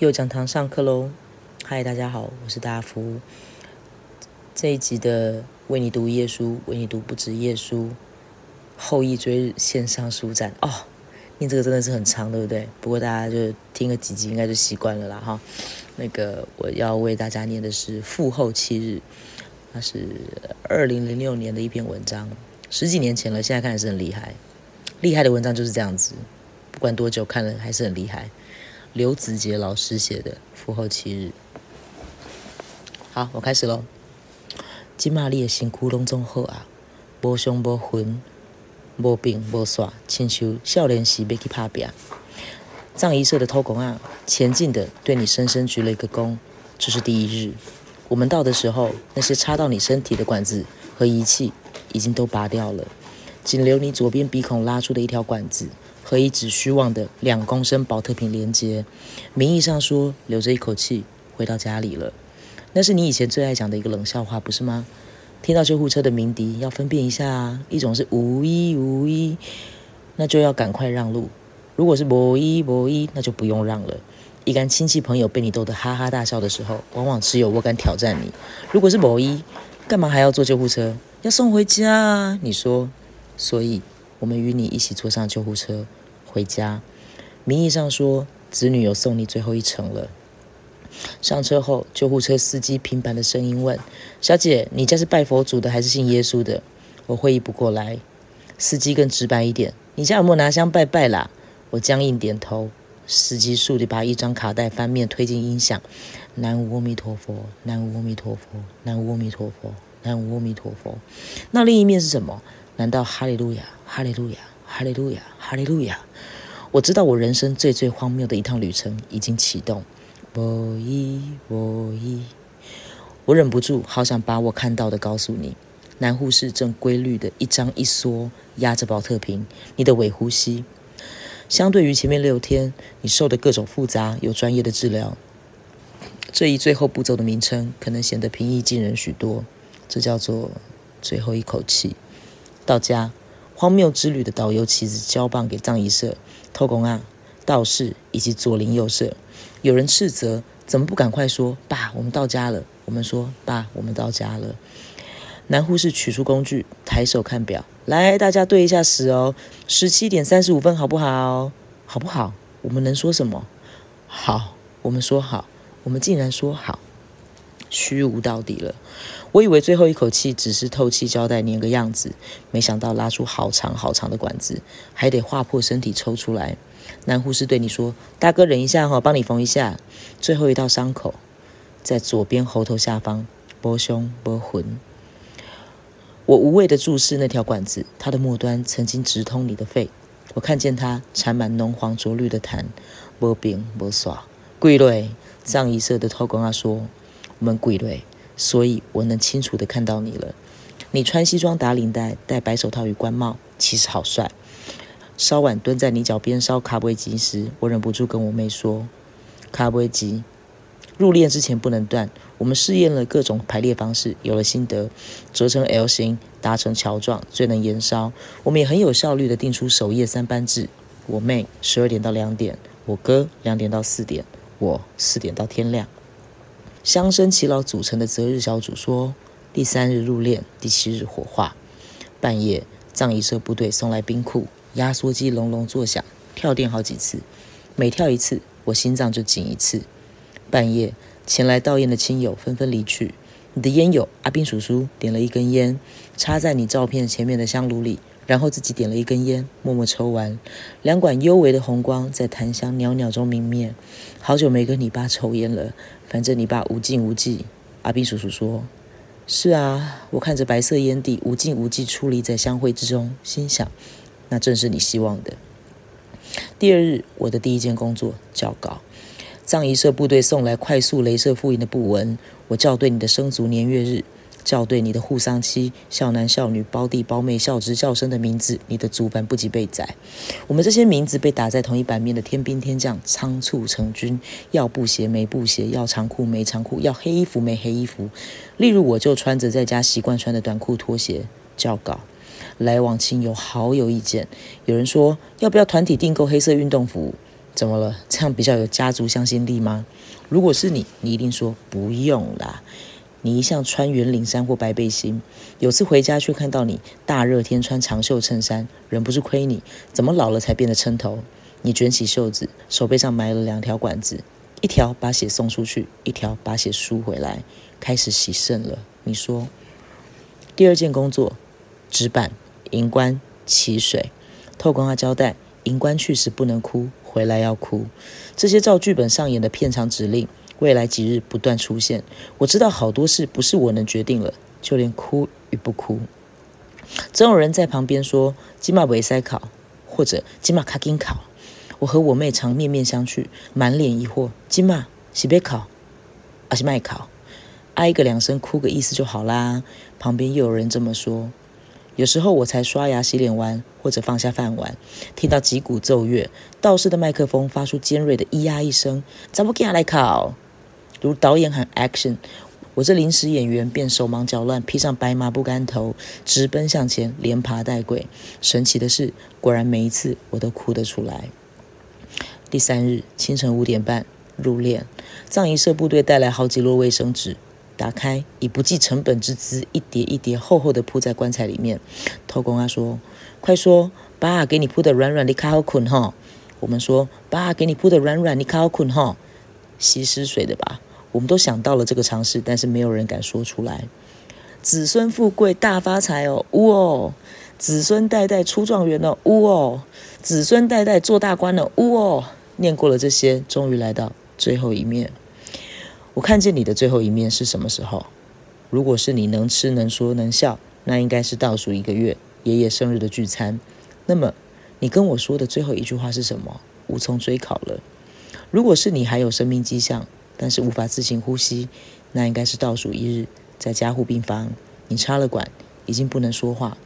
又讲堂上课喽！嗨，大家好，我是大福。这一集的为你读耶书，为你读不止耶书，后羿追日线上书展哦。念这个真的是很长，对不对？不过大家就听个几集，应该就习惯了啦哈。那个我要为大家念的是《复后七日》，那是二零零六年的一篇文章，十几年前了，现在看还是很厉害。厉害的文章就是这样子，不管多久看了还是很厉害。刘子杰老师写的《父后七日》，好，我开始喽。今嘛你的身躯拢总好啊，无伤无痕，无病无煞，亲像少年时要去拍拼。藏医社的偷工啊，前进的对你深深鞠了一个躬。这是第一日，我们到的时候，那些插到你身体的管子和仪器已经都拔掉了，仅留你左边鼻孔拉出的一条管子。和一只虚妄的两公升保特瓶连接，名义上说留着一口气回到家里了。那是你以前最爱讲的一个冷笑话，不是吗？听到救护车的鸣笛，要分辨一下啊，一种是无一无一，那就要赶快让路；如果是无一无一，那就不用让了。一干亲戚朋友被你逗得哈哈大笑的时候，往往只有我敢挑战你。如果是无一，干嘛还要坐救护车？要送回家啊？你说，所以我们与你一起坐上救护车。回家，名义上说子女有送你最后一程了。上车后，救护车司机平板的声音问：“小姐，你家是拜佛祖的还是信耶稣的？”我会意不过来。司机更直白一点：“你家有没有拿香拜拜啦？”我僵硬点头。司机速地把一张卡带翻面推进音响：“南无阿弥陀佛，南无阿弥陀佛，南无阿弥陀佛，南无阿弥陀佛。”那另一面是什么？难道哈利路亚，哈利路亚？哈利路亚，哈利路亚！我知道我人生最最荒谬的一趟旅程已经启动。我一，我一，我忍不住，好想把我看到的告诉你。男护士正规律的一张一缩压着保特瓶，你的尾呼吸。相对于前面六天你受的各种复杂有专业的治疗，这一最后步骤的名称可能显得平易近人许多。这叫做最后一口气。到家。荒谬之旅的导游旗子交棒给藏仪社、偷工啊、道士以及左邻右舍。有人斥责：“怎么不赶快说，爸，我们到家了？”我们说：“爸，我们到家了。”男护士取出工具，抬手看表：“来，大家对一下时哦，十七点三十五分，好不好？好不好？我们能说什么？好，我们说好，我们竟然说好，虚无到底了。”我以为最后一口气只是透气胶带粘个样子，没想到拉出好长好长的管子，还得划破身体抽出来。男护士对你说：“大哥，忍一下哈，帮你缝一下。”最后一道伤口在左边喉头下方，波胸波魂。我无畏地注视那条管子，它的末端曾经直通你的肺。我看见它缠满浓黄浊绿的痰，波冰波耍。贵瑞藏医色的偷工啊说：“我们贵瑞。”所以我能清楚的看到你了。你穿西装打领带，戴白手套与官帽，其实好帅。稍晚蹲在你脚边烧卡布吉时，我忍不住跟我妹说：“卡布吉，入殓之前不能断。我们试验了各种排列方式，有了心得，折成 L 型，搭成桥状，最能延烧。我们也很有效率的定出守夜三班制。我妹十二点到两点，我哥两点到四点，我四点到天亮。”乡绅耆老组成的择日小组说：“第三日入殓，第七日火化。半夜，藏医社部队送来冰库，压缩机隆隆作响，跳电好几次。每跳一次，我心脏就紧一次。半夜，前来悼唁的亲友纷纷离去。你的烟友阿斌叔叔点了一根烟，插在你照片前面的香炉里，然后自己点了一根烟，默默抽完。两管幽微的红光在檀香袅袅中明灭。好久没跟你爸抽烟了。”反正你爸无尽无际，阿斌叔叔说：“是啊。”我看着白色烟蒂无尽无际矗立在香灰之中，心想：“那正是你希望的。”第二日，我的第一件工作校稿，藏仪社部队送来快速镭射复印的布文，我校对你的生卒年月日。校对你的护丧妻、孝男孝女、胞弟胞妹、校侄校生的名字，你的祖版不及被宰。我们这些名字被打在同一版面的天兵天将仓促成军，要布鞋没布鞋，要长裤没长裤，要黑衣服没黑衣服。例如，我就穿着在家习惯穿的短裤拖鞋校稿。来往亲友好有意见，有人说要不要团体订购黑色运动服？怎么了？这样比较有家族向心力吗？如果是你，你一定说不用啦。你一向穿圆领衫或白背心，有次回家却看到你大热天穿长袖衬衫，忍不住亏你怎么老了才变得撑头。你卷起袖子，手背上埋了两条管子，一条把血送出去，一条把血输回来，开始洗肾了。你说，第二件工作，纸板，银棺起水，透光化胶带，银棺去时不能哭，回来要哭。这些照剧本上演的片场指令。未来几日不断出现，我知道好多事不是我能决定了，就连哭与不哭。总有人在旁边说：“金马维塞考，或者金马卡金考。”我和我妹常面面相觑，满脸疑惑：“金马是别考，还是麦考？”挨个两声，哭个意思就好啦。旁边又有人这么说。有时候我才刷牙洗脸完，或者放下饭碗，听到几股奏乐，道士的麦克风发出尖锐的咿呀一声：“怎么给他来考？”如导演喊 “action”，我这临时演员便手忙脚乱，披上白麻布竿头，直奔向前，连爬带跪。神奇的是，果然每一次我都哭得出来。第三日清晨五点半入殓，葬仪社部队带来好几摞卫生纸，打开，以不计成本之姿，一叠一叠厚厚的铺在棺材里面。偷工啊说：“快说，爸给你铺的软软的，卡好捆哈。”我们说：“爸给你铺的软软，你卡好捆哈。”吸湿水的吧。我们都想到了这个尝试，但是没有人敢说出来。子孙富贵大发财哦，呜哦！子孙代代出状元哦，呜哦！子孙代代做大官哦，呜哦！念过了这些，终于来到最后一面。我看见你的最后一面是什么时候？如果是你能吃能说能笑，那应该是倒数一个月爷爷生日的聚餐。那么你跟我说的最后一句话是什么？无从追考了。如果是你还有生命迹象。但是无法自行呼吸，那应该是倒数一日，在加护病房，你插了管，已经不能说话，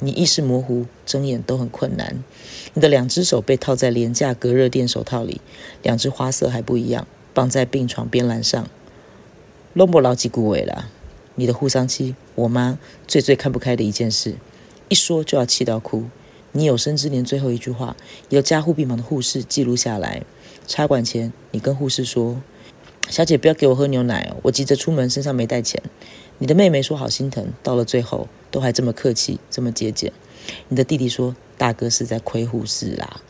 你意识模糊，睁眼都很困难。你的两只手被套在廉价隔热垫手套里，两只花色还不一样，绑在病床边栏上。龙伯老几顾尾了，你的护丧期，我妈最最看不开的一件事，一说就要气到哭。你有生之年最后一句话，由加护病房的护士记录下来。插管前，你跟护士说。小姐，不要给我喝牛奶哦！我急着出门，身上没带钱。你的妹妹说好心疼，到了最后都还这么客气，这么节俭。你的弟弟说大哥是在亏护士啦。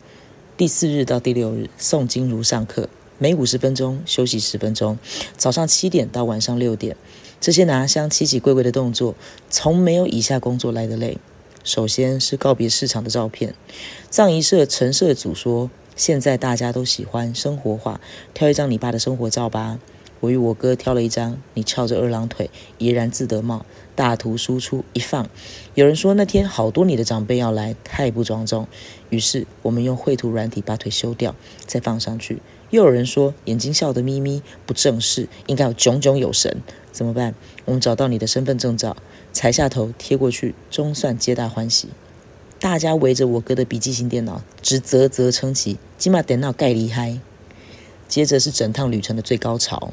第四日到第六日，诵经如上课，每五十分钟休息十分钟。早上七点到晚上六点，这些拿香、七起跪跪的动作，从没有以下工作来的累。首先是告别市场的照片。葬仪社陈社主说。现在大家都喜欢生活化，挑一张你爸的生活照吧。我与我哥挑了一张，你翘着二郎腿，怡然自得貌，大图输出一放。有人说那天好多你的长辈要来，太不庄重。于是我们用绘图软体把腿修掉，再放上去。又有人说眼睛笑得眯眯，不正式，应该要炯炯有神。怎么办？我们找到你的身份证照，裁下头贴过去，终算皆大欢喜。大家围着我哥的笔记型电脑，直啧啧称奇，起码电脑盖厉害。接着是整趟旅程的最高潮，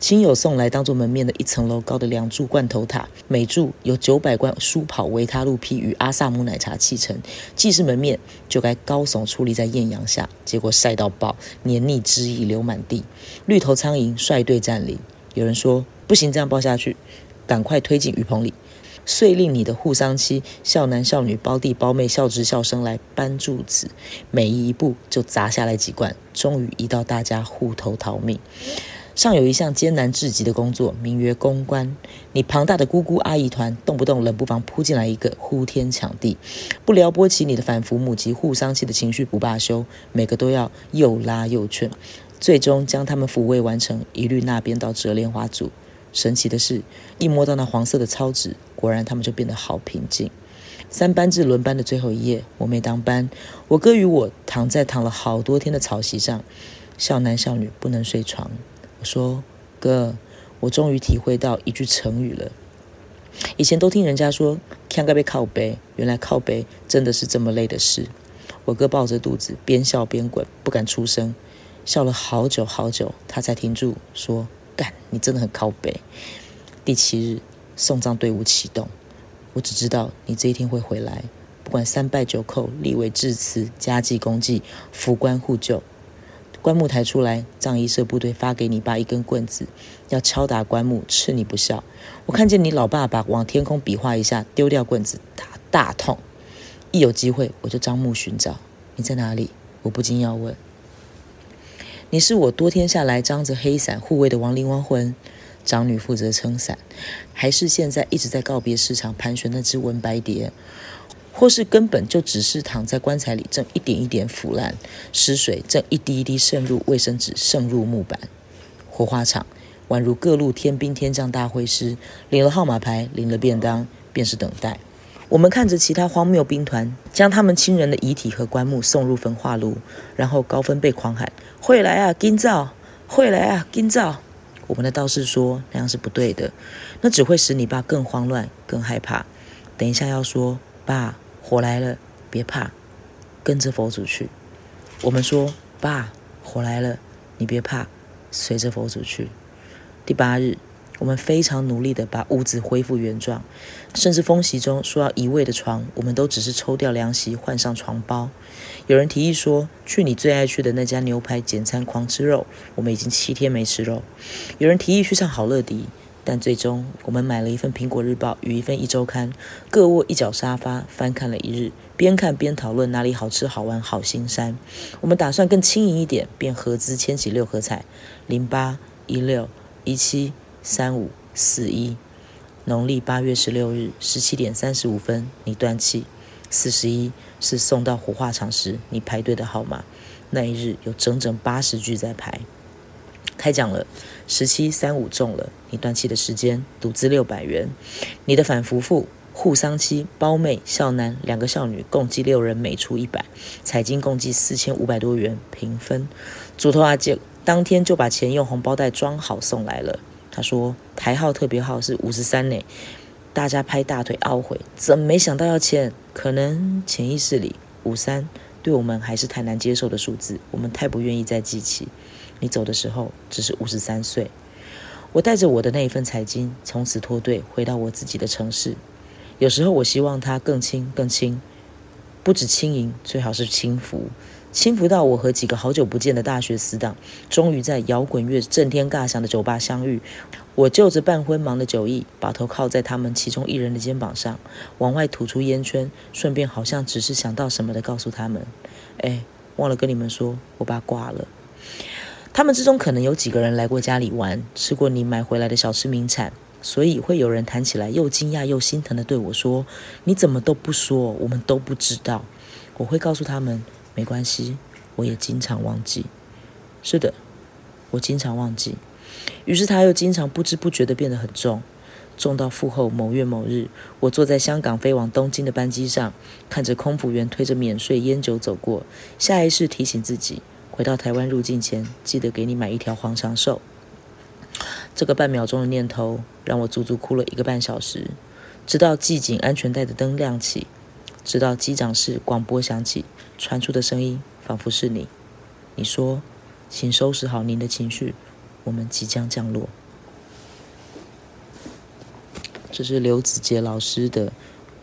亲友送来当做门面的一层楼高的两柱罐头塔，每柱有九百罐舒跑维他露 P 与阿萨姆奶茶砌成，既是门面，就该高耸矗立在艳阳下。结果晒到爆，黏腻汁液流满地。绿头苍蝇率队占领，有人说不行，这样抱下去，赶快推进雨棚里。遂令你的护丧妻孝男孝女胞弟胞妹孝侄孝生来搬柱子，每一步就砸下来几罐，终于移到大家户头逃命。尚有一项艰难至极的工作，名曰公关。你庞大的姑姑阿姨团，动不动冷不防扑进来一个，呼天抢地，不撩拨起你的反服母及护丧妻的情绪不罢休，每个都要又拉又劝，最终将他们抚慰完成，一律那边到折莲花组。神奇的是，一摸到那黄色的草纸，果然他们就变得好平静。三班制轮班的最后一夜，我没当班，我哥与我躺在躺了好多天的草席上，孝男孝女不能睡床。我说：“哥，我终于体会到一句成语了。以前都听人家说‘看个被靠背’，原来靠背真的是这么累的事。”我哥抱着肚子，边笑边滚，不敢出声，笑了好久好久，他才停住，说。干，你真的很靠北。第七日，送葬队伍启动。我只知道你这一天会回来，不管三拜九叩，立为致辞，加祭公祭，扶棺护柩。棺木抬出来，葬仪社部队发给你爸一根棍子，要敲打棺木，斥你不孝。我看见你老爸爸往天空比划一下，丢掉棍子，打大痛。一有机会，我就张目寻找你在哪里。我不禁要问：你是我多天下来张着黑伞护卫的亡灵亡魂，长女负责撑伞，还是现在一直在告别市场盘旋那只文白蝶？或是根本就只是躺在棺材里，正一点一点腐烂，尸水正一滴一滴渗入卫生纸，渗入木板。火化场宛如各路天兵天将大会师，领了号码牌，领了便当，便是等待。我们看着其他荒谬兵团将他们亲人的遗体和棺木送入焚化炉，然后高分贝狂喊：“会来啊，金灶！会来啊，金灶！”我们的道士说那样是不对的，那只会使你爸更慌乱、更害怕。等一下要说爸。火来了，别怕，跟着佛祖去。我们说，爸，火来了，你别怕，随着佛祖去。第八日，我们非常努力的把屋子恢复原状，甚至风席中说要移位的床，我们都只是抽掉凉席，换上床包。有人提议说，去你最爱去的那家牛排简餐狂吃肉，我们已经七天没吃肉。有人提议去唱好乐迪。但最终，我们买了一份《苹果日报》与一份《一周刊》，各卧一角沙发，翻看了一日，边看边讨论哪里好吃、好玩、好心山。我们打算更轻盈一点，便合资牵起六合彩：零八、一六、一七、三五、四一。农历八月十六日十七点三十五分，你断气。四十一是送到火化场时你排队的号码。那一日有整整八十句在排。开奖了，十七三五中了。你断气的时间，赌资六百元。你的反夫妇、护丧妻、胞妹、孝男两个孝女，共计六人，每出一百，彩金共计四千五百多元，平分。主头阿姐当天就把钱用红包袋装好送来了。他说台号特别号是五十三呢。大家拍大腿懊悔，怎么没想到要签？可能潜意识里五三对我们还是太难接受的数字，我们太不愿意再记起。你走的时候只是五十三岁，我带着我的那一份财金，从此脱队，回到我自己的城市。有时候我希望它更轻，更轻，不止轻盈，最好是轻浮，轻浮到我和几个好久不见的大学死党，终于在摇滚乐震天尬响的酒吧相遇。我就着半昏忙的酒意，把头靠在他们其中一人的肩膀上，往外吐出烟圈，顺便好像只是想到什么的告诉他们：“哎，忘了跟你们说，我爸挂了。”他们之中可能有几个人来过家里玩，吃过你买回来的小吃名产，所以会有人谈起来又惊讶又心疼的对我说：“你怎么都不说？我们都不知道。”我会告诉他们：“没关系，我也经常忘记。”是的，我经常忘记。于是他又经常不知不觉的变得很重，重到复后某月某日，我坐在香港飞往东京的班机上，看着空服员推着免税烟酒走过，下意识提醒自己。回到台湾入境前，记得给你买一条黄长寿。这个半秒钟的念头，让我足足哭了一个半小时。直到系紧安全带的灯亮起，直到机长室广播响起，传出的声音仿佛是你。你说：“请收拾好您的情绪，我们即将降落。”这是刘子杰老师的《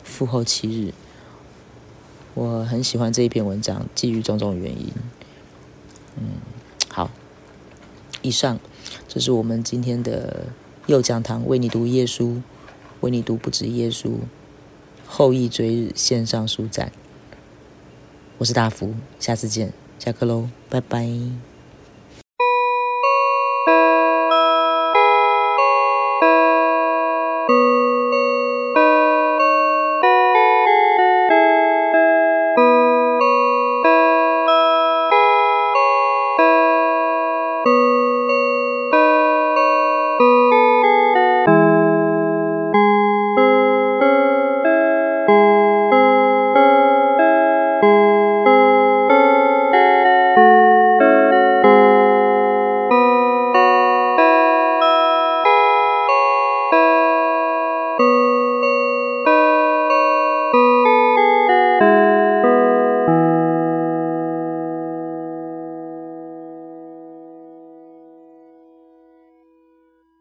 复后七日》。我很喜欢这一篇文章，基于种种原因。嗯，好。以上，这是我们今天的右讲堂为你读耶稣，为你读不止耶稣，后羿追日线上书展。我是大福，下次见，下课喽，拜拜。